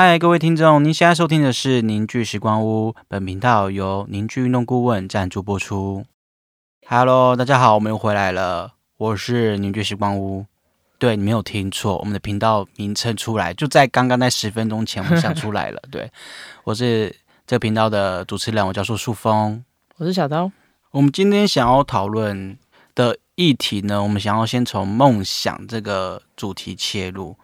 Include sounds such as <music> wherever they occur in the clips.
嗨，各位听众，您现在收听的是凝聚时光屋，本频道由凝聚运动顾问赞助播出。Hello，大家好，我们又回来了，我是凝聚时光屋。对你没有听错，我们的频道名称出来就在刚刚那十分钟前，我们想出来了。<laughs> 对，我是这个频道的主持人，我叫做树峰。我是小刀。我们今天想要讨论的议题呢，我们想要先从梦想这个主题切入。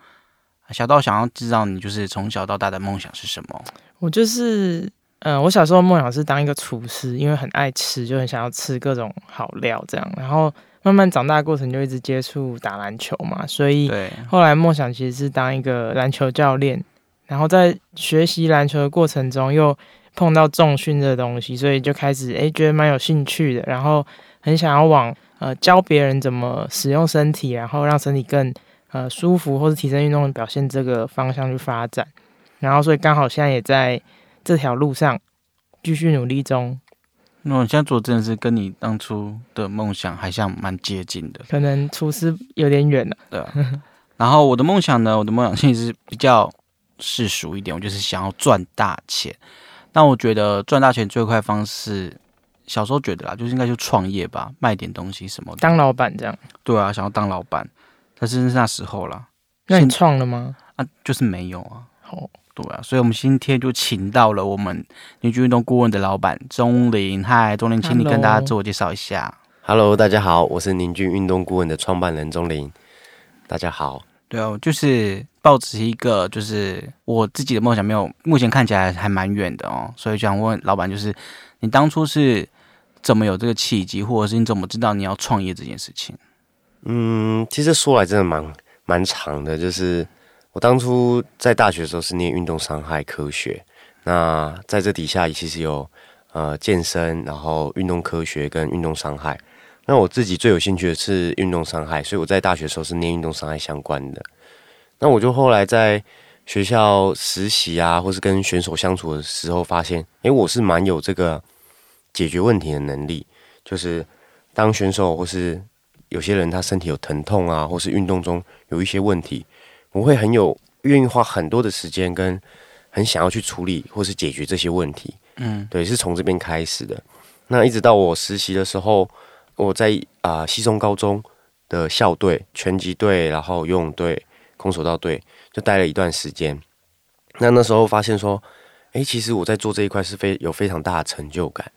小到想要知道你就是从小到大的梦想是什么？我就是，嗯、我小时候梦想是当一个厨师，因为很爱吃，就很想要吃各种好料这样。然后慢慢长大的过程就一直接触打篮球嘛，所以，后来梦想其实是当一个篮球教练。然后在学习篮球的过程中，又碰到重训这东西，所以就开始诶觉得蛮有兴趣的，然后很想要往呃教别人怎么使用身体，然后让身体更呃舒服，或是提升运动的表现这个方向去发展。然后所以刚好现在也在这条路上继续努力中，那我现在做真的是跟你当初的梦想还像蛮接近的，可能厨师有点远了。对啊。然后我的梦想呢，我的梦想其实比较世俗一点，我就是想要赚大钱。但我觉得赚大钱最快方式，小时候觉得啦，就是应该就创业吧，卖点东西什么的。当老板这样，对啊，想要当老板，但是是那时候啦，那你创了吗？啊，就是没有啊。好，对啊，所以我们今天就请到了我们凝聚运动顾问的老板钟林。嗨，钟林，请你跟大家自我介绍一下。Hello，大家好，我是凝聚运动顾问的创办人钟林。大家好，对啊，就是抱持一个就是我自己的梦想，没有目前看起来还蛮远的哦，所以想问老板，就是你当初是怎么有这个契机，或者是你怎么知道你要创业这件事情？嗯，其实说来真的蛮蛮长的，就是我当初在大学的时候是念运动伤害科学，那在这底下其实有呃健身，然后运动科学跟运动伤害。那我自己最有兴趣的是运动伤害，所以我在大学的时候是念运动伤害相关的。那我就后来在学校实习啊，或是跟选手相处的时候，发现，诶，我是蛮有这个解决问题的能力，就是当选手或是有些人他身体有疼痛啊，或是运动中有一些问题，我会很有愿意花很多的时间跟很想要去处理或是解决这些问题。嗯，对，是从这边开始的。那一直到我实习的时候，我在啊、西中高中的校队、拳击队，然后游泳队、空手道队，就待了一段时间。那那时候发现说，诶，其实我在做这一块是非有非常大的成就感。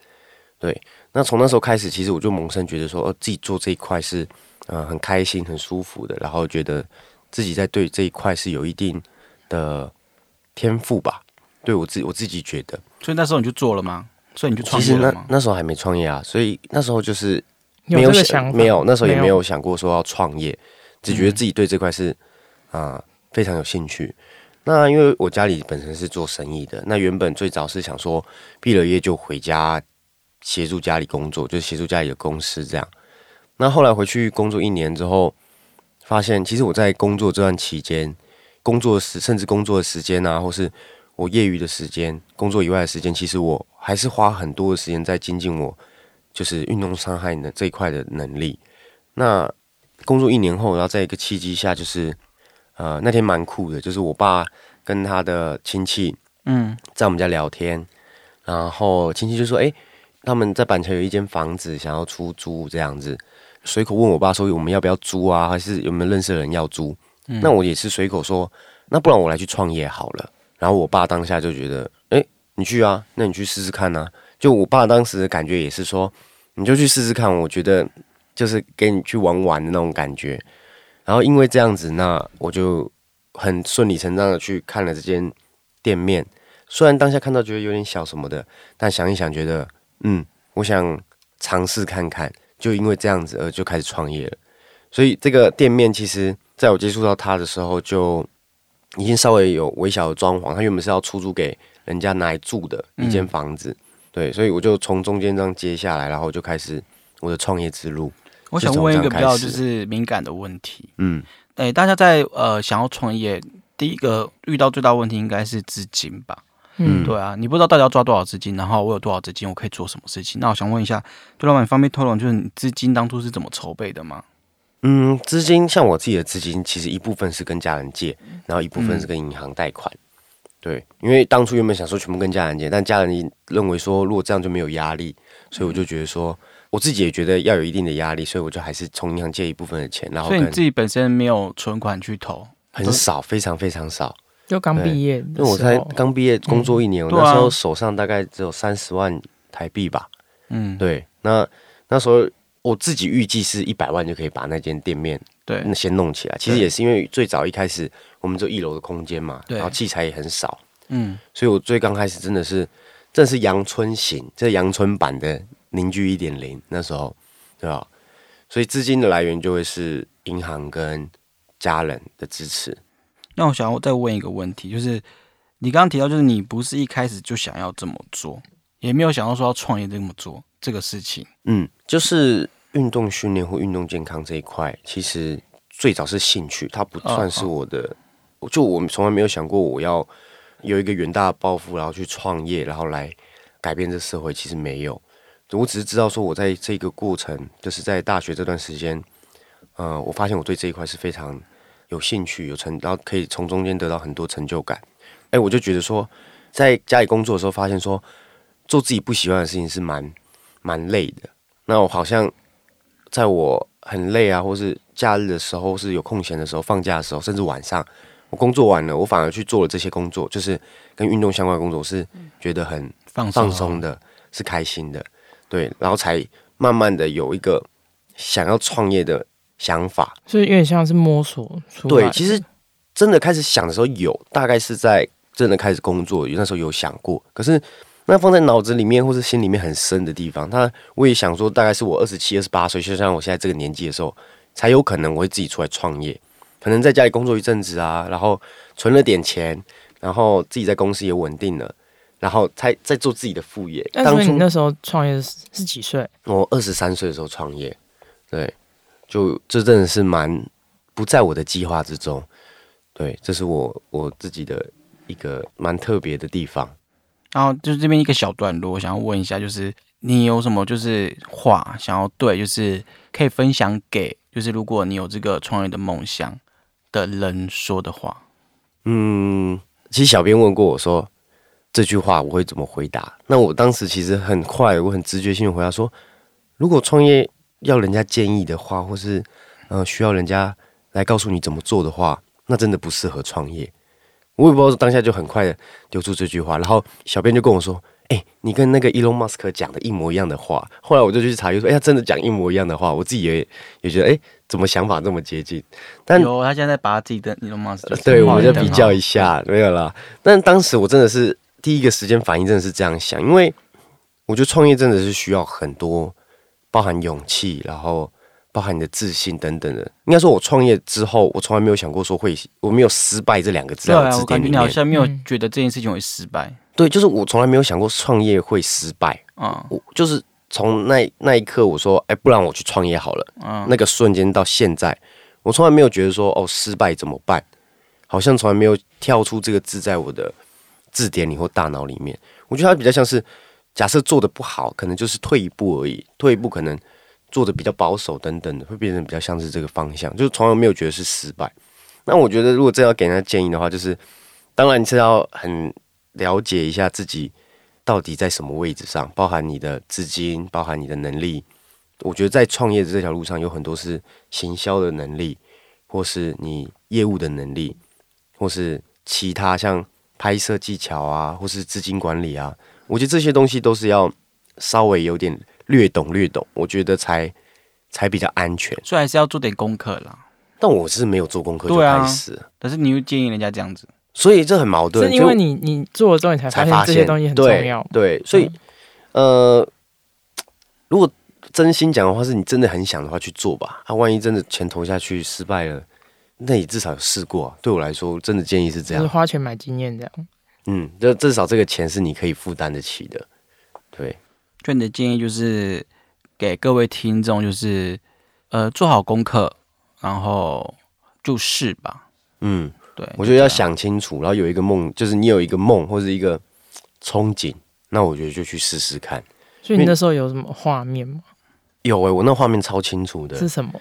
对，那从那时候开始，其实我就萌生觉得说，哦，自己做这一块是呃很开心、很舒服的，然后觉得自己在对这一块是有一定的天赋吧。对我自我自己觉得。所以那时候你就做了吗？所以你就创其实那业了吗？那时候还没创业啊，所以那时候就是没有想想没有那时候也没有想过说要创业，只觉得嗯自己对这块是啊、非常有兴趣。那因为我家里本身是做生意的，那原本最早是想说毕了业就回家协助家里工作，就是协助家里的公司这样。那后来回去工作一年之后，发现其实我在工作这段期间，工作时甚至工作的时间啊，或是我业余的时间、工作以外的时间，其实我还是花很多的时间在精进我就是运动伤害的这一块的能力。那工作一年后，然后在一个契机下，就是呃那天蛮酷的，就是我爸跟他的亲戚嗯，在我们家聊天，然后亲戚就说：“诶，他们在板桥有一间房子想要出租这样子。”随口问我爸说：“我们要不要租啊？还是有没有认识的人要租？”那我也是随口说：“那不然我来去创业好了。”然后我爸当下就觉得：“诶，你去啊，那你去试试看啊。”就我爸当时的感觉也是说：“你就去试试看。”我觉得就是给你去玩玩的那种感觉。然后因为这样子，那我就很顺理成章的去看了这间店面。虽然当下看到觉得有点小什么的，但想一想觉得，嗯，我想尝试看看，就因为这样子而就开始创业了。所以这个店面其实在我接触到它的时候，就已经稍微有微小的装潢。它原本是要出租给人家拿来住的一间房子，对，所以我就从中间这样接下来，然后就开始我的创业之路。我想问一个比较就是敏感的问题。嗯，诶，大家在呃想要创业，第一个遇到最大问题应该是资金吧？嗯，对啊，你不知道到底要抓多少资金，然后我有多少资金，我可以做什么事情？那我想问一下，杜老板，你方便透露就是你资金当初是怎么筹备的吗？嗯，资金像我自己的资金，其实一部分是跟家人借，然后一部分是跟银行贷款。对，因为当初原本想说全部跟家人借，但家人认为说如果这样就没有压力，所以我就觉得说我自己也觉得要有一定的压力，所以我就还是从银行借一部分的钱，然后跟所以你自己本身没有存款去投，很少，非常非常少。就刚毕业因为我才刚毕业工作一年，我那时候手上大概只有三十万台币吧。嗯，对，那那时候我自己预计是一百万就可以把那间店面对那先弄起来。其实也是因为最早一开始我们只有一楼的空间嘛，对然后器材也很少，嗯，所以我最刚开始真的是这是阳春型，这阳春版的凝聚一点零那时候，对吧？所以资金的来源就会是银行跟家人的支持。那我想要再问一个问题，就是你刚刚提到，就是你不是一开始就想要这么做，也没有想到说要创业这么做这个事情。嗯，就是运动训练或运动健康这一块，其实最早是兴趣，它不算是我的。就我们从来没有想过我要有一个远大的抱负，然后去创业，然后来改变这社会。其实没有，我只是知道说我在这个过程，就是在大学这段时间，呃，我发现我对这一块是非常有兴趣、有成，然后可以从中间得到很多成就感。哎，我就觉得说，在家里工作的时候，发现说做自己不喜欢的事情是蛮蛮累的。那我好像在我很累啊，或是假日的时候，是有空闲的时候、放假的时候，甚至晚上，我工作完了，我反而去做了这些工作，就是跟运动相关的工作，我是觉得很放放松的，是开心的，对，然后才慢慢的有一个想要创业的想法。所以有点像是摸索出来对，其实真的开始想的时候有，大概是在真的开始工作，那时候有想过，可是那放在脑子里面或是心里面很深的地方，他我也想说，大概是我二十七、二十八岁，就像我现在这个年纪的时候，才有可能我会自己出来创业，可能在家里工作一阵子啊，然后存了点钱，然后自己在公司也稳定了。然后才在做自己的副业。那当初你那时候创业是是几岁？我二十三岁的时候创业，对，就这真的是蛮不在我的计划之中。对，这是我我自己的一个蛮特别的地方。然后就是这边一个小段落，我想要问一下，就是你有什么就是话想要对，就是可以分享给，就是如果你有这个创业的梦想的人说的话。嗯，其实小编问过我说这句话我会怎么回答？那我当时其实很快，我很直觉性的回答说，如果创业要人家建议的话，或是呃需要人家来告诉你怎么做的话，那真的不适合创业。我也不知道当下就很快的丢出这句话，然后小编就跟我说：“哎、你跟那个 Elon Musk 讲的一模一样的话。”后来我就去查，就说：“哎、呀，真的讲一模一样的话。”我自己也也觉得，哎、怎么想法这么接近？但有，他现在把他自己的 Elon Musk 就是对，我们就比较一下，没有啦。但当时我真的是第一个时间反应，真的是这样想，因为我觉得创业真的是需要很多，包含勇气，然后包含你的自信等等的。应该说，我创业之后，我从来没有想过说会，我没有失败这两个字在我对啊，我感觉。你好像没有嗯觉得这件事情会失败。对，就是我从来没有想过创业会失败。嗯我就是从那那一刻，我说，哎，不然我去创业好了。嗯，那个瞬间到现在，我从来没有觉得说哦失败怎么办，好像从来没有跳出这个字在我的字典里或大脑里面。我觉得它比较像是，假设做的不好，可能就是退一步而已，退一步可能做的比较保守等等的，会变成比较像是这个方向，就是从来没有觉得是失败。那我觉得如果真要给人家建议的话，就是当然你是要很了解一下自己到底在什么位置上，包含你的资金，包含你的能力。我觉得在创业的这条路上，有很多是行销的能力，或是你业务的能力，或是其他像拍摄技巧啊，或是资金管理啊。我觉得这些东西都是要稍微有点略懂略懂，我觉得才才比较安全。所以还是要做点功课啦。但我是没有做功课就开始了，但是你又建议人家这样子，所以这很矛盾。是因为你你做了之后，你才发才发现现这些东西很重要。对，所以、呃，如果真心讲的话，是你真的很想的话去做吧。啊，万一真的钱投下去失败了，那你至少有试过、啊。对我来说，真的建议是这就是样。花钱买经验这样。嗯，就至少这个钱是你可以负担得起的。对，就你的建议就是给各位听众，就是呃做好功课，然后就试吧。嗯，对，我觉得要。想清楚，然后有一个梦，就是你有一个梦或者一个憧憬，那我觉得就去试试看。所以你那时候有什么画面吗？有诶、我那画面超清楚的，是什么？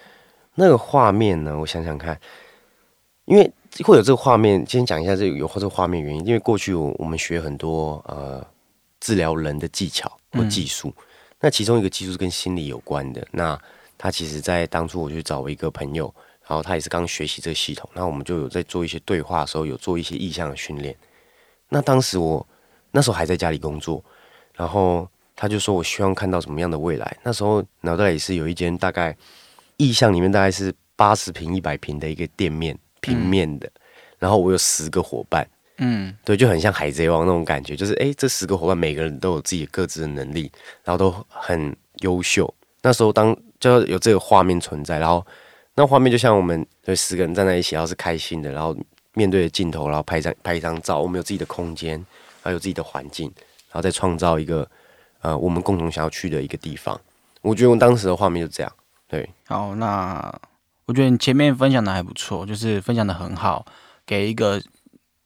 那个画面呢，我想想看，因为会有这个画面，先讲一下这个有这个画面原因，因为过去我我们学很多呃治疗人的技巧或技术，那其中一个技术是跟心理有关的。那他其实，在当初我去找我一个朋友，然后他也是刚学习这个系统，那我们就有在做一些对话的时候，有做一些意向的训练。那当时我那时候还在家里工作，然后他就说我希望看到什么样的未来。那时候脑袋里是有一间大概意向里面大概是八十平一百平的一个店面。平面的，然后我有十个伙伴，嗯，对，就很像海贼王那种感觉，就是哎，这十个伙伴每个人都有自己各自的能力，然后都很优秀。那时候当就有这个画面存在，然后那画面就像我们对十个人站在一起，然后是开心的，然后面对着镜头，然后拍张拍一张照，我们有自己的空间，还有自己的环境，然后再创造一个呃我们共同想要去的一个地方。我觉得我当时的画面就这样，对，好，那。我觉得你前面分享的还不错，就是分享的很好，给一个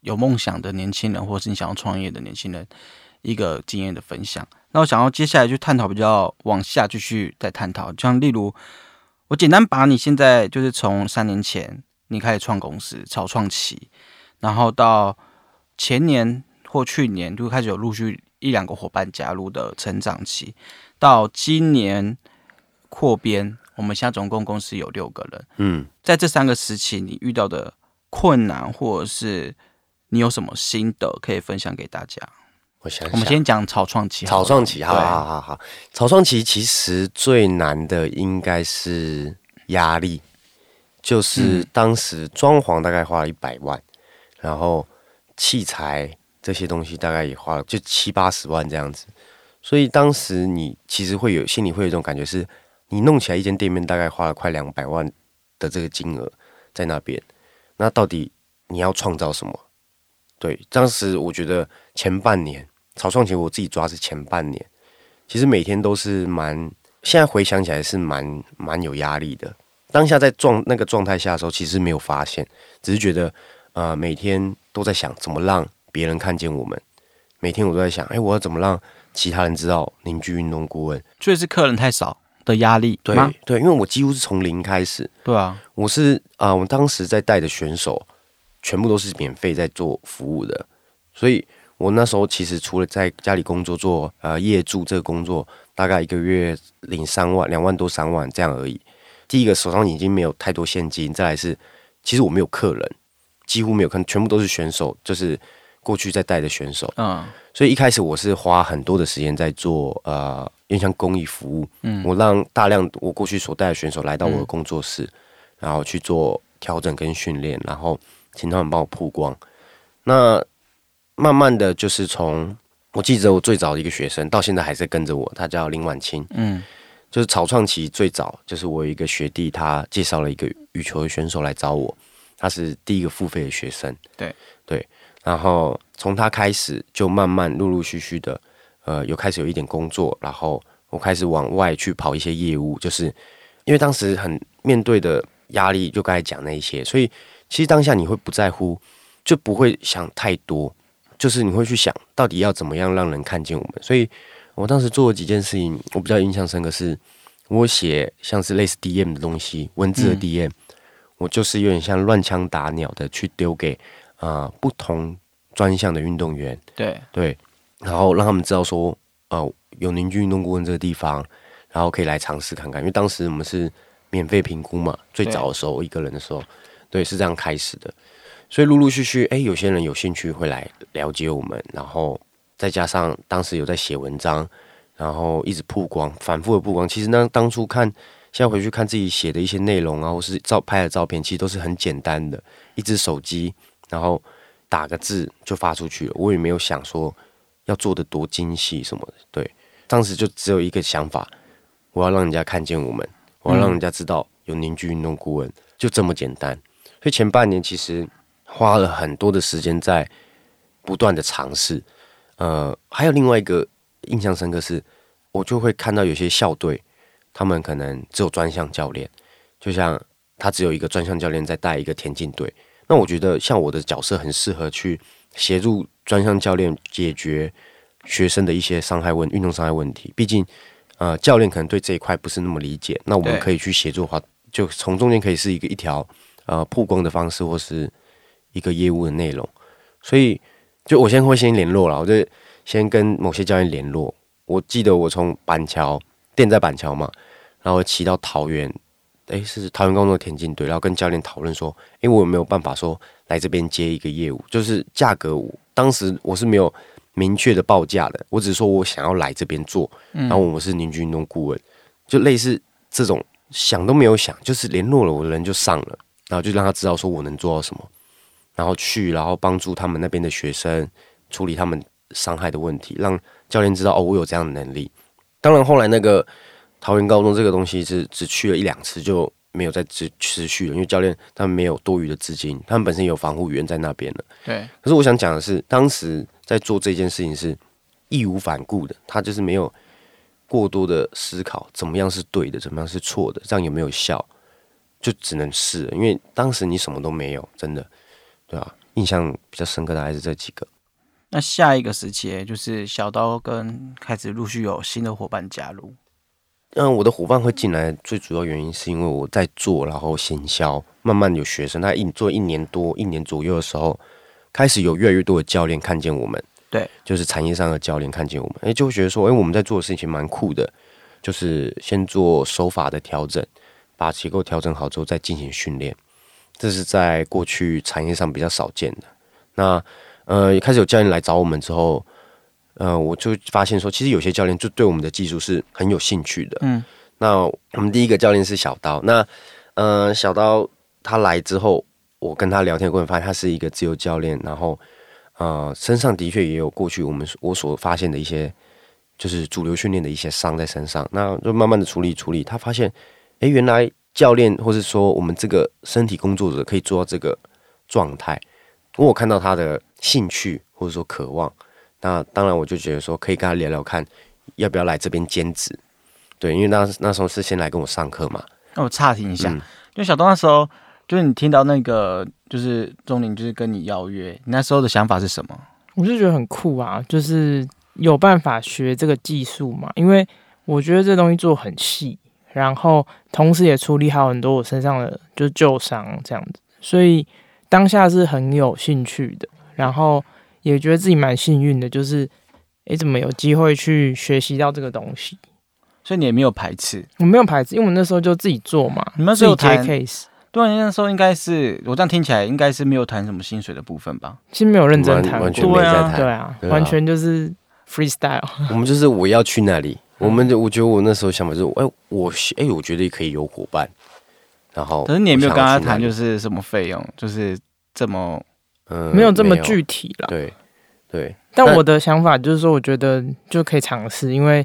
有梦想的年轻人，或者是你想要创业的年轻人一个经验的分享。那我想要接下来就探讨比较往下继续再探讨，像例如我简单把你现在就是从三年前你开始创公司草创期，然后到前年或去年就开始有陆续一两个伙伴加入的成长期，到今年扩编。我们现在总共公司有六个人。嗯，在这三个时期，你遇到的困难，或者是你有什么心得可以分享给大家？我想，我们先讲草创期。草创期，好好好好。草创期其实最难的应该是压力，就是当时装潢大概花了一百万，然后器材这些东西大概也花了就七八十万这样子，所以当时你其实会有心里会有一种感觉是。你弄起来一间店面，大概花了快两百万的这个金额在那边，那到底你要创造什么？对，当时我觉得前半年草创期，我自己抓是前半年，其实每天都是蛮，现在回想起来是蛮蛮有压力的。当下在状那个状态下的时候，其实没有发现，只是觉得呃每天都在想怎么让别人看见我们，每天我都在想，哎，我要怎么让其他人知道凝聚运动顾问？确实客人太少。的压力，对对，因为我几乎是从零开始，对啊，我是啊，我当时在带的选手，全部都是免费在做服务的，所以我那时候其实除了在家里工作做呃业助这个工作，大概一个月领三万两万多三万这样而已。第一个手上已经没有太多现金，再来是其实我没有客人，几乎没有看，全部都是选手，就是过去在带的选手，嗯，所以一开始我是花很多的时间在做呃。因为像公益服务，嗯，我让大量我过去所带的选手来到我的工作室，然后去做调整跟训练，然后请他们帮我曝光。那慢慢的就是从我记得我最早的一个学生，到现在还在跟着我，他叫林婉清，嗯，就是草创期最早，就是我有一个学弟，他介绍了一个羽球的选手来找我，他是第一个付费的学生，对。对，然后从他开始就慢慢陆陆续续的。呃，有开始有一点工作，然后我开始往外去跑一些业务，就是因为当时很面对的压力，就刚才讲那一些，所以其实当下你会不在乎，就不会想太多，就是你会去想到底要怎么样让人看见我们。所以我当时做了几件事情，我比较印象深刻是，我写像是类似 DM 的东西，文字的 DM，我就是有点像乱枪打鸟的去丢给啊不同专项的运动员，对对。然后让他们知道说，呃，有凝聚运动顾问这个地方，然后可以来尝试看看。因为当时我们是免费评估嘛，最早的时候一个人的时候，对，是这样开始的。所以陆陆续续，哎，有些人有兴趣会来了解我们，然后再加上当时有在写文章，然后一直曝光，反复的曝光。其实呢，当初看，现在回去看自己写的一些内容啊，或是照拍的照片，其实都是很简单的，一只手机，然后打个字就发出去了。我也没有想说。要做的多精细什么的，对，当时就只有一个想法，我要让人家看见我们，我要让人家知道有凝聚运动顾问，就这么简单。所以前半年其实花了很多的时间在不断的尝试。呃，还有另外一个印象深刻是，我就会看到有些校队，他们可能只有专项教练，就像他只有一个专项教练在带一个田径队。那我觉得像我的角色很适合去协助。专项教练解决学生的一些伤害问运动伤害问题，毕竟呃教练可能对这一块不是那么理解，那我们可以去协助的话，就从中间可以是一个一条呃曝光的方式，或是一个业务的内容，所以就我先会先联络了，我就先跟某些教练联络。我记得我从板桥店在板桥嘛，然后骑到桃园，诶，是桃园工作田径队，然后跟教练讨论说，诶，我有没有办法说来这边接一个业务，就是价格，当时我是没有明确的报价的，我只是说我想要来这边做，然后我是凝聚运动顾问，就类似这种想都没有想，就是联络了我的人就上了，然后就让他知道说我能做到什么，然后去，然后帮助他们那边的学生处理他们伤害的问题，让教练知道哦，我有这样的能力。当然后来那个桃园高中这个东西是只去了一两次就没有再持持续了，因为教练他们没有多余的资金，他们本身有防护员在那边了。对。可是我想讲的是，当时在做这件事情是义无反顾的，他就是没有过多的思考怎么样是对的，怎么样是错的，这样有没有效，就只能试。因为当时你什么都没有，真的，对吧？印象比较深刻的还是这几个。那下一个时期就是小刀跟开始陆续有新的伙伴加入。嗯，我的伙伴会进来，最主要原因是因为我在做，然后行销，慢慢有学生，他一做一年多、一年左右的时候，开始有越来越多的教练看见我们。对，就是产业上的教练看见我们，哎，就会觉得说，哎，我们在做的事情蛮酷的，就是先做手法的调整，把结构调整好之后再进行训练，这是在过去产业上比较少见的。那呃，开始有教练来找我们之后。呃，我就发现说，其实有些教练就对我们的技术是很有兴趣的。嗯，那我们第一个教练是小刀。那呃，小刀他来之后，我跟他聊天过程发现他是一个自由教练，然后呃，身上的确也有过去我们我所发现的一些，就是主流训练的一些伤在身上。那就慢慢的处理处理，他发现，哎，原来教练或是说我们这个身体工作者可以做到这个状态。我看到他的兴趣或者说渴望。那当然，我就觉得说可以跟他聊聊看，要不要来这边兼职？对，因为那那时候是先来跟我上课嘛。那我岔停一下，就小东那时候，就是你听到那个，就是钟林就是跟你邀约，你那时候的想法是什么？我就觉得很酷啊，就是有办法学这个技术嘛。因为我觉得这东西做很细，然后同时也处理好很多我身上的就是旧伤这样子，所以当下是很有兴趣的。然后。也觉得自己蛮幸运的，就是，哎，怎么有机会去学习到这个东西？所以你也没有排斥，我没有排斥，因为我那时候就自己做嘛。你们有谈 case？对，那时候应该是我这样听起来，应该是没有谈什么薪水的部分吧？其实没有认真谈，完全没在谈，对啊，完全就是 freestyle。<laughs> 我们就是我要去那里，<laughs> 我们我觉得我那时候想法就是，哎，我哎，我觉得可以有伙伴，然后可是你也没有跟他谈，就是什么费用，就是这么。没有这么具体了。对对，但我的想法就是说，我觉得就可以尝试，因为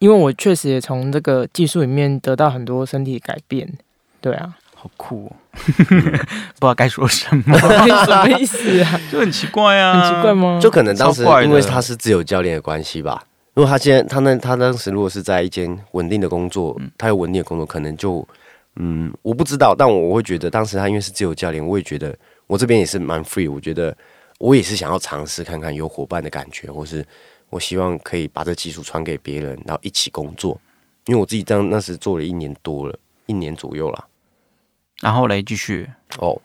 因为我确实也从这个技术里面得到很多身体改变。对啊，好酷哦！<laughs> 不知道该说什么，<laughs> 什么意思啊？就很奇怪啊，很奇怪吗？就可能当时因为他是自由教练的关系吧。如果他现在他那他当时如果是在一间稳定的工作，他有稳定的工作，可能就嗯，我不知道。但我会觉得当时他因为是自由教练，我也觉得。我这边也是蛮 free，我觉得我也是想要尝试看看有伙伴的感觉，或是我希望可以把这技术传给别人，然后一起工作。因为我自己这样那时做了一年多了，一年左右了。然后来继续哦，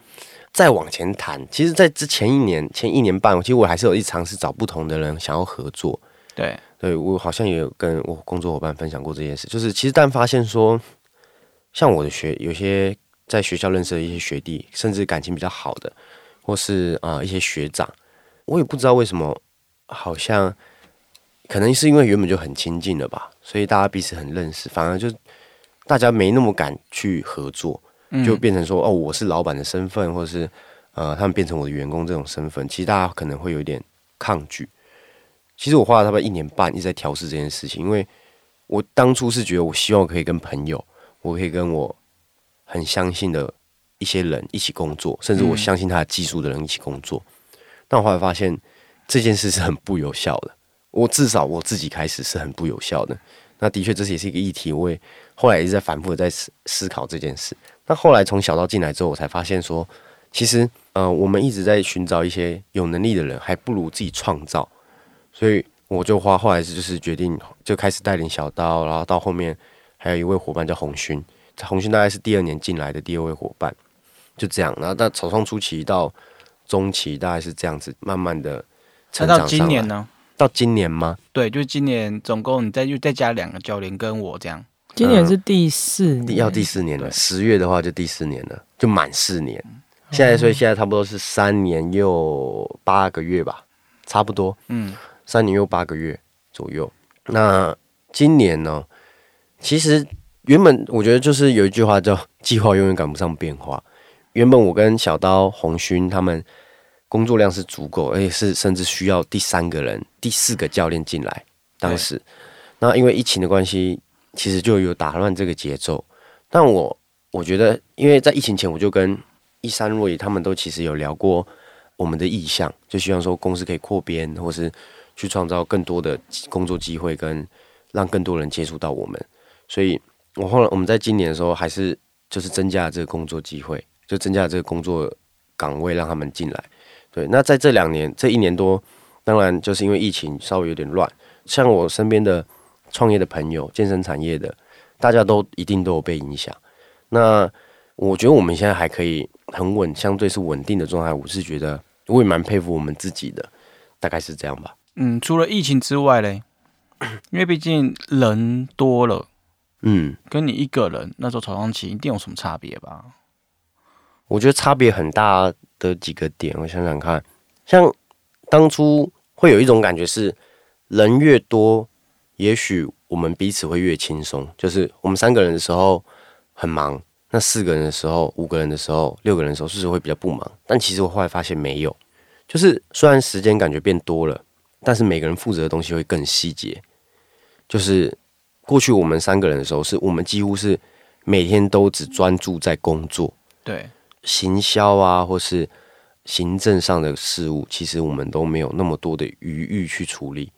再往前谈。其实，在之前一年、前一年半，其实我还是有一尝试找不同的人想要合作。对，对我好像也有跟我工作伙伴分享过这件事。就是其实，但发现说，像我的学有些。在学校认识的一些学弟，甚至感情比较好的，或是啊一些学长，我也不知道为什么，好像可能是因为原本就很亲近了吧，所以大家彼此很认识，反而就大家没那么敢去合作，就变成说哦我是老板的身份，或者是呃他们变成我的员工这种身份，其实大家可能会有点抗拒。其实我花了差不多一年半一直在调试这件事情，因为我当初是觉得我希望可以跟朋友，我可以跟我。很相信的一些人一起工作，甚至我相信他的技术的人一起工作，但我后来发现这件事是很不有效的。我至少我自己开始是很不有效的。那的确，这也是一个议题。我也后来一直在反复的在思思考这件事。那后来从小到进来之后，我才发现说，其实呃，我们一直在寻找一些有能力的人，还不如自己创造。所以我就花后来是就是决定就开始带领小刀，然后到后面还有一位伙伴叫红勋。红星大概是第二年进来的第二位伙伴，就这样。然后到草创初期到中期大概是这样子，慢慢的成长到今年？呢？到今年吗？对，就是今年总共你再又再加两个教练跟我这样。今年是第四年，要第四年了。十月的话就第四年了，就满四年。现在所以现在差不多是三年又八个月吧，差不多嗯，三年又八个月左右。那今年呢？其实原本我觉得就是有一句话叫“计划永远赶不上变化”。原本我跟小刀、红勋他们工作量是足够，而且是甚至需要第三个人、第四个教练进来。当时，那因为疫情的关系，其实就有打乱这个节奏。但我我觉得，因为在疫情前，我就跟一三若野他们都其实有聊过我们的意向，就希望说公司可以扩编，或是去创造更多的工作机会，跟让更多人接触到我们。所以我后来我们在今年的时候，还是就是增加了这个工作机会，就增加了这个工作岗位，让他们进来。对，那在这两年这一年多，当然就是因为疫情稍微有点乱，像我身边的创业的朋友、健身产业的，大家都一定都有被影响。那我觉得我们现在还可以很稳，相对是稳定的状态。我是觉得我也蛮佩服我们自己的，大概是这样吧。嗯，除了疫情之外嘞，因为毕竟人多了，嗯，跟你一个人那时候早上起一定有什么差别吧？我觉得差别很大的几个点，我想想看，像当初会有一种感觉是，人越多，也许我们彼此会越轻松。就是我们三个人的时候很忙，那四个人的时候、五个人的时候、六个人的时候，是不是会比较不忙？但其实我后来发现没有，就是虽然时间感觉变多了，但是每个人负责的东西会更细节。就是过去我们三个人的时候，是我们几乎是每天都只专注在工作。对，行销啊，或是行政上的事务，其实我们都没有那么多的余裕去处理。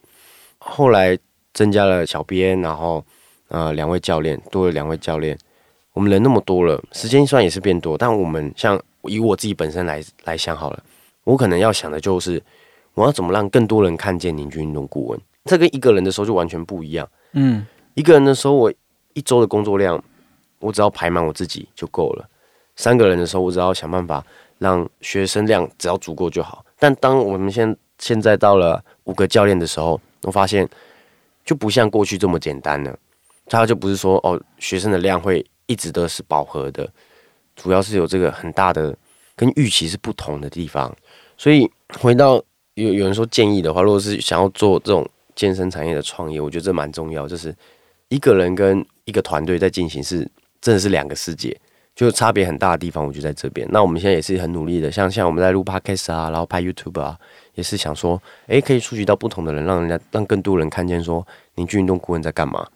后来增加了小编，然后呃两位教练，多了两位教练，我们人那么多了，时间虽然也是变多，但我们像以我自己本身来来想好了，我可能要想的就是我要怎么让更多人看见凝聚运动顾问。这跟一个人的时候就完全不一样。嗯，一个人的时候，我一周的工作量，我只要排满我自己就够了。三个人的时候，我只要想办法让学生量只要足够就好。但当我们现现在到了五个教练的时候，我发现就不像过去这么简单了。他就不是说哦，学生的量会一直都是饱和的，主要是有这个很大的跟预期是不同的地方。所以回到有有人说建议的话，如果是想要做这种健身产业的创业，我觉得这蛮重要，就是一个人跟一个团队在进行是真的是两个世界，就差别很大的地方，我就在这边。那我们现在也是很努力的，像像我们在录 podcast 啊，然后拍 YouTube 啊，也是想说，诶，可以触及到不同的人，让人家让更多人看见说凝聚运动顾问在干嘛。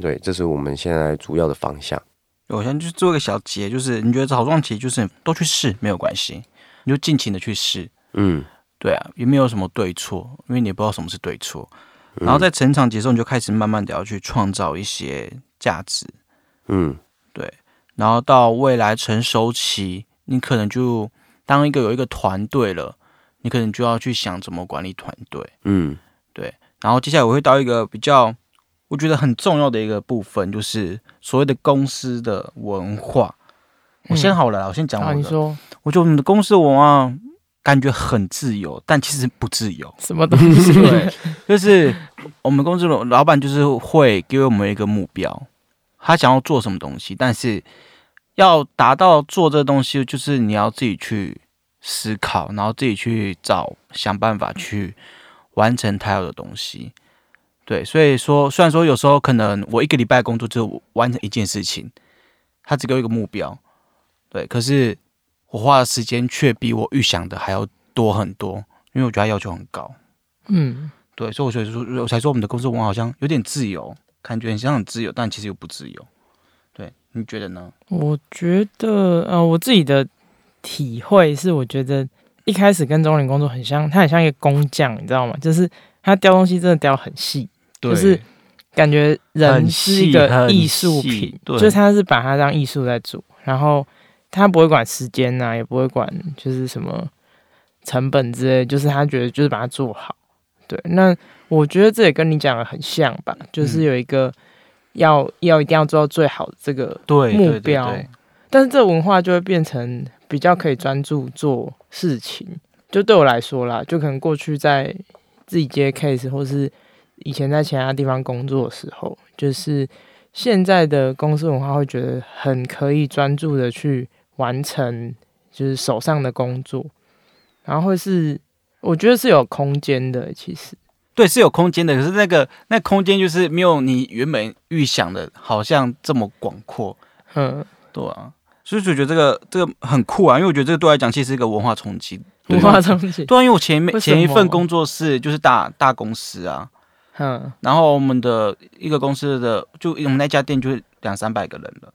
对，这是我们现在主要的方向。我先去做一个小结，就是你觉得草创期就是都去试没有关系，你就尽情的去试，嗯对啊，也没有什么对错，因为你也不知道什么是对错。然后在成长节奏，你就开始慢慢的要去创造一些价值，嗯对然后到未来成熟期，你可能就当一个有一个团队了，你可能就要去想怎么管理团队。嗯对然后接下来我会到一个比较我觉得很重要的一个部分，就是所谓的公司的文化。我先好了啦，我先讲啊，我的。你说我觉得我们的公司文化感觉很自由，但其实不自由。什么东西？对，<laughs> 就是我们公司老老板就是会给我们一个目标，他想要做什么东西，但是要达到做这个东西，就是你要自己去思考，然后自己去找想办法去完成他要的东西。对，所以说，虽然说有时候可能我一个礼拜工作就完成一件事情，他只给我一个目标，对，可是我花的时间却比我预想的还要多很多，因为我觉得他要求很高。嗯，对，所以我觉得说，我才说我们的公司文化好像有点自由，感觉很像很自由，但其实又不自由。对，你觉得呢？我觉得呃，我自己的体会是，我觉得一开始跟钟林工作很像，他很像一个工匠，你知道吗？就是他雕东西真的雕很细，就是感觉人是一个艺术品，对就是他是把它当艺术在做，然后他不会管时间呐、也不会管就是什么成本之类，就是他觉得就是把它做好。对，那我觉得这也跟你讲的很像吧，就是嗯有一个要、要一定要做到最好的这个对对对目标对但是这文化就会变成比较可以专注做事情，就对我来说啦，就可能过去在自己接 case 或是以前在其他地方工作的时候，就是现在的公司文化会觉得很可以专注的去完成就是手上的工作，然后会是我觉得是有空间的，其实。对，是有空间的，可是那个那空间就是没有你原本预想的，好像这么广阔，嗯，对啊，所以就觉得这个这个很酷啊，因为我觉得这个对我来讲其实是一个文化冲击。文化冲击，对啊，因为我前面前一份工作是就是大大公司啊，嗯。然后我们的一个公司的就我们那家店就是两三百个人了，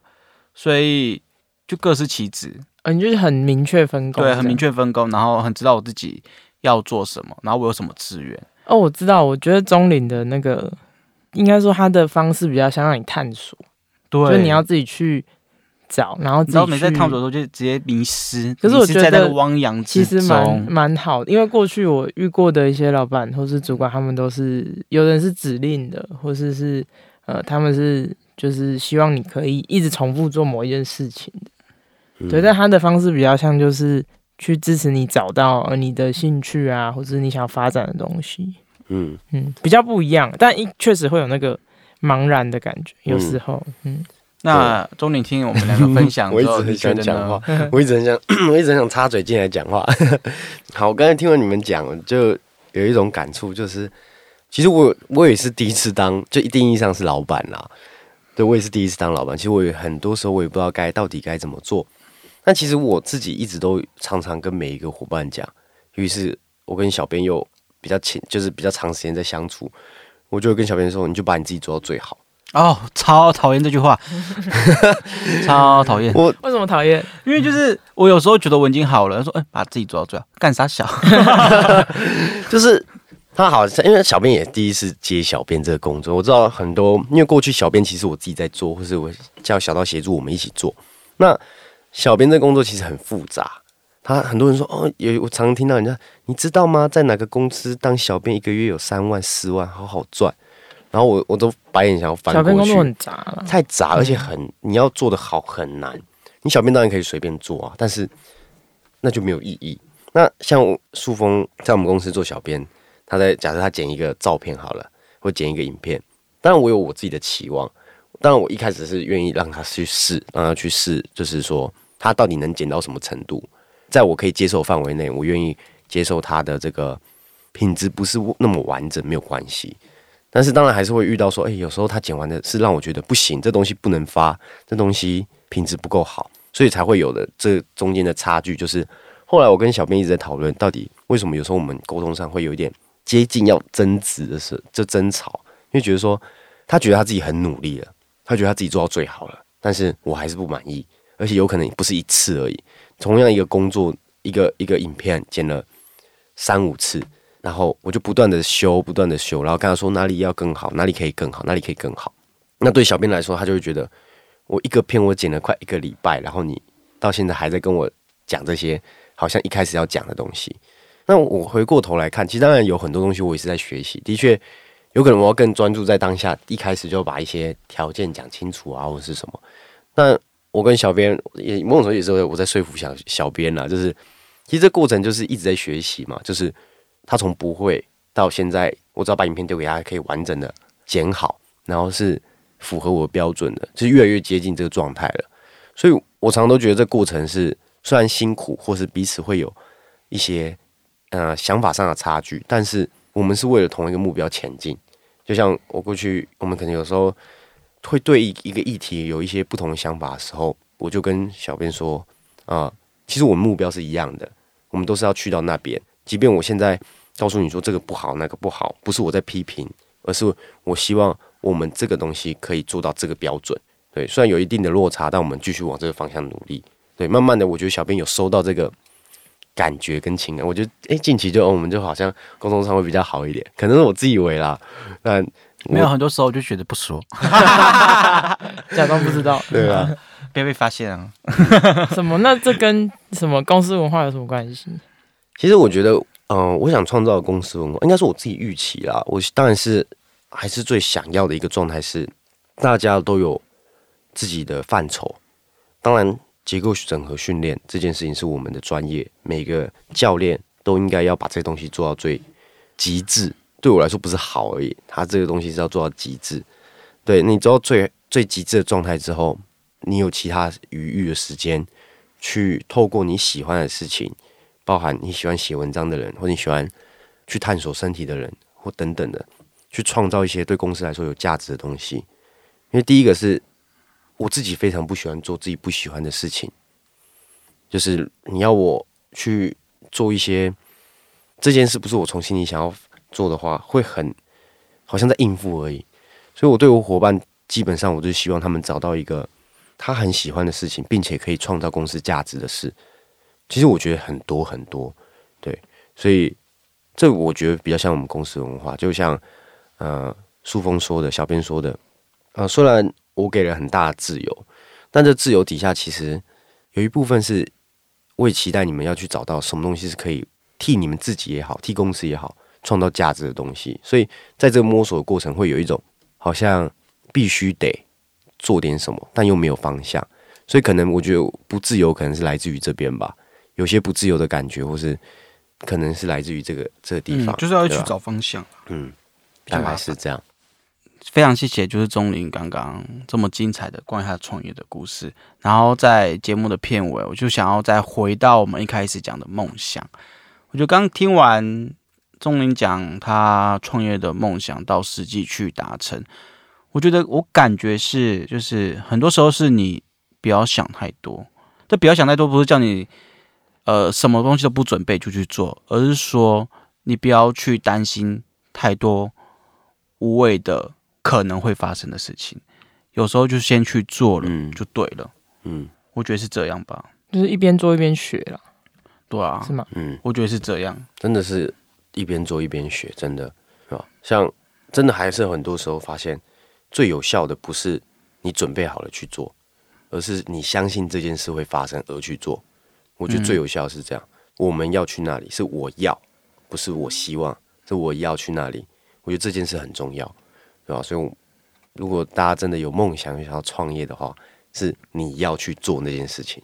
所以就各司其职，呃，你就是很明确分工，对，很明。确分工，然后很知道我自己要做什么，然后我有什么资源。哦，我知道，我觉得中领的那个，应该说他的方式比较想让你探索，对就是你要自己去找，然后自己你知道，每次在探索的时候就直接迷失，可是我觉得汪洋其实蛮。蛮好的，因为过去我遇过的一些老板或是主管，他们都是有人是指令的，或是是呃，他们是就是希望你可以一直重复做某一件事情的，嗯对，但他的方式比较像就是去支持你找到呃你的兴趣啊，或者你想要发展的东西，嗯，嗯，比较不一样，但一确实会有那个茫然的感觉，有时候，嗯，那钟林听我们两个分享 <laughs> 我一之后，直很你觉得想讲话呢？，我一直很想，<clears throat> 我一直很想插嘴进来讲话。<laughs> 好，我刚才听完你们讲，就有一种感触，就是其实我我也是第一次当，就一定意义上是老板啦。对我也是第一次当老板，其实我有很多时候我也不知道该到底该怎么做。但其实我自己一直都常常跟每一个伙伴讲，于是我跟小编又比较亲，就是比较长时间在相处，我就会跟小编说，你就把你自己做到最好。哦，超讨厌这句话，<laughs> 超讨厌。我为什么讨厌？因为就是我有时候觉得我已经好了，说哎、把自己做到最好，干啥小？<laughs> <laughs> 就是他好像，因为小编也第一次接小编这个工作，我知道很多，因为过去小编其实我自己在做，或是我叫小刀协助我们一起做。那小编这工作其实很复杂，他很多人说哦，有我常常听到人家，你知道吗？在哪个公司当小编一个月有三万四万，好好赚。然后我我都白眼想要翻过去小编工作，很杂了，太杂，而且很你要做的好很难。你小编当然可以随便做啊，但是那就没有意义。那像我树峰在我们公司做小编，他在假设他剪一个照片好了，或剪一个影片，当然我有我自己的期望。当然我一开始是愿意让他去试，让他去试，就是说他到底能剪到什么程度，在我可以接受范围内，我愿意接受他的这个品质不是那么完整，没有关系。但是当然还是会遇到说，哎、有时候他剪完的是让我觉得不行，这东西不能发，这东西品质不够好，所以才会有的这中间的差距。就是后来我跟小编一直在讨论，到底为什么有时候我们沟通上会有一点接近要争执的是，就争吵，因为觉得说他觉得他自己很努力了，他觉得他自己做到最好了，但是我还是不满意，而且有可能不是一次而已，同样一个工作，一个一个影片剪了三五次，然后我就不断的修，不断的修，然后跟他说哪里要更好，哪里可以更好，哪里可以更好。那对小编来说，他就会觉得我一个片我剪了快一个礼拜，然后你到现在还在跟我讲这些好像一开始要讲的东西。那我回过头来看，其实当然有很多东西我也是在学习，的确有可能我要更专注在当下，一开始就把一些条件讲清楚啊，或者是什么。那我跟小编也某种程度也是我在说服小小编啦，就是其实这过程就是一直在学习嘛，就是他从不会到现在，我只要把影片丢给他，可以完整的剪好，然后是符合我标准的，就是越来越接近这个状态了。所以我常常都觉得这过程是虽然辛苦，或是彼此会有一些呃想法上的差距，但是我们是为了同一个目标前进。就像我过去，我们可能有时候会对一一个议题有一些不同的想法的时候，我就跟小编说啊、其实我们目标是一样的，我们都是要去到那边。即便我现在告诉你说这个不好，那个不好，不是我在批评，而是我希望我们这个东西可以做到这个标准。对，虽然有一定的落差，但我们继续往这个方向努力。对，慢慢的，我觉得小编有收到这个感觉跟情感，我觉得诶，近期就、哦我们就好像沟通上会比较好一点，可能是我自以为啦，但没有，很多时候就觉得不说，<laughs> <laughs> 假装不知道，对吧？<laughs> 不要被发现啊。什么？那这跟什么公司文化有什么关系？其实我觉得，嗯、我想创造的公司文化，应该是我自己预期啦。我当然是还是最想要的一个状态是，大家都有自己的范畴。当然，结构整合训练这件事情是我们的专业，每个教练都应该要把这东西做到最极致。对我来说不是好而已，他这个东西是要做到极致。对你做到最最极致的状态之后，你有其他余裕的时间去透过你喜欢的事情，包含你喜欢写文章的人，或你喜欢去探索身体的人，或等等的，去创造一些对公司来说有价值的东西。因为第一个是我自己非常不喜欢做自己不喜欢的事情，就是你要我去做一些这件事，不是我从心里想要做的话，会很好像在应付而已。所以我对我伙伴，基本上我就希望他们找到一个他很喜欢的事情，并且可以创造公司价值的事。其实我觉得很多很多，对，所以这我觉得比较像我们公司文化，就像呃树峰说的，小编说的。啊，虽然我给了很大的自由，但这自由底下其实有一部分是，我也期待你们要去找到什么东西是可以替你们自己也好，替公司也好创造价值的东西。所以在这个摸索的过程，会有一种好像必须得做点什么，但又没有方向。所以可能我觉得不自由，可能是来自于这边吧。有些不自由的感觉，或是可能是来自于这个这个地方，就是要去找方向。嗯，大概是这样。非常谢谢，就是钟林刚刚这么精彩的关于他创业的故事。然后在节目的片尾，我就想要再回到我们一开始讲的梦想。我就刚听完钟林讲他创业的梦想到实际去达成，我觉得我感觉是，就是很多时候是你不要想太多。这不要想太多，不是叫你呃什么东西都不准备就去做，而是说你不要去担心太多无谓的。可能会发生的事情，有时候就先去做了，嗯就对了。嗯，我觉得是这样吧，就是一边做一边学了。对啊，是吗？嗯，我觉得是这样，真的是一边做一边学，真的是吧？像真的还是很多时候发现，最有效的不是你准备好了去做，而是你相信这件事会发生而去做。我觉得最有效是这样。我们要去那里，是我要，不是我希望，是我要去那里。我觉得这件事很重要。对吧？所以，如果大家真的有梦想，想要创业的话，是你要去做那件事情。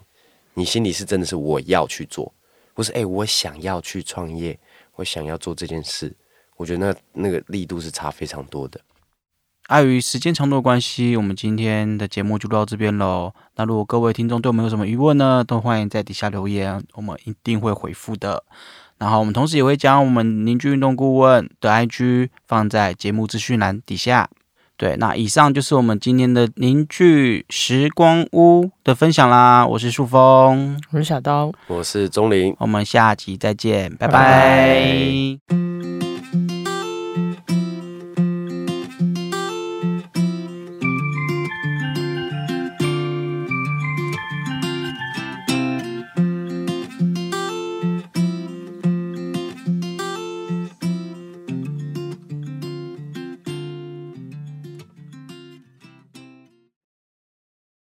你心里是真的是我要去做，不是哎，我想要去创业，我想要做这件事。我觉得那那个力度是差非常多的。碍于时间长度的关系，我们今天的节目就录到这边喽。那如果各位听众对我们有什么疑问呢，都欢迎在底下留言，我们一定会回复的。然后我们同时也会将我们凝聚运动顾问的 IG 放在节目资讯栏底下。对，那以上就是我们今天的凝聚时光屋的分享啦。我是树峰，我是小刀，我是钟林，我们下集再见，拜拜。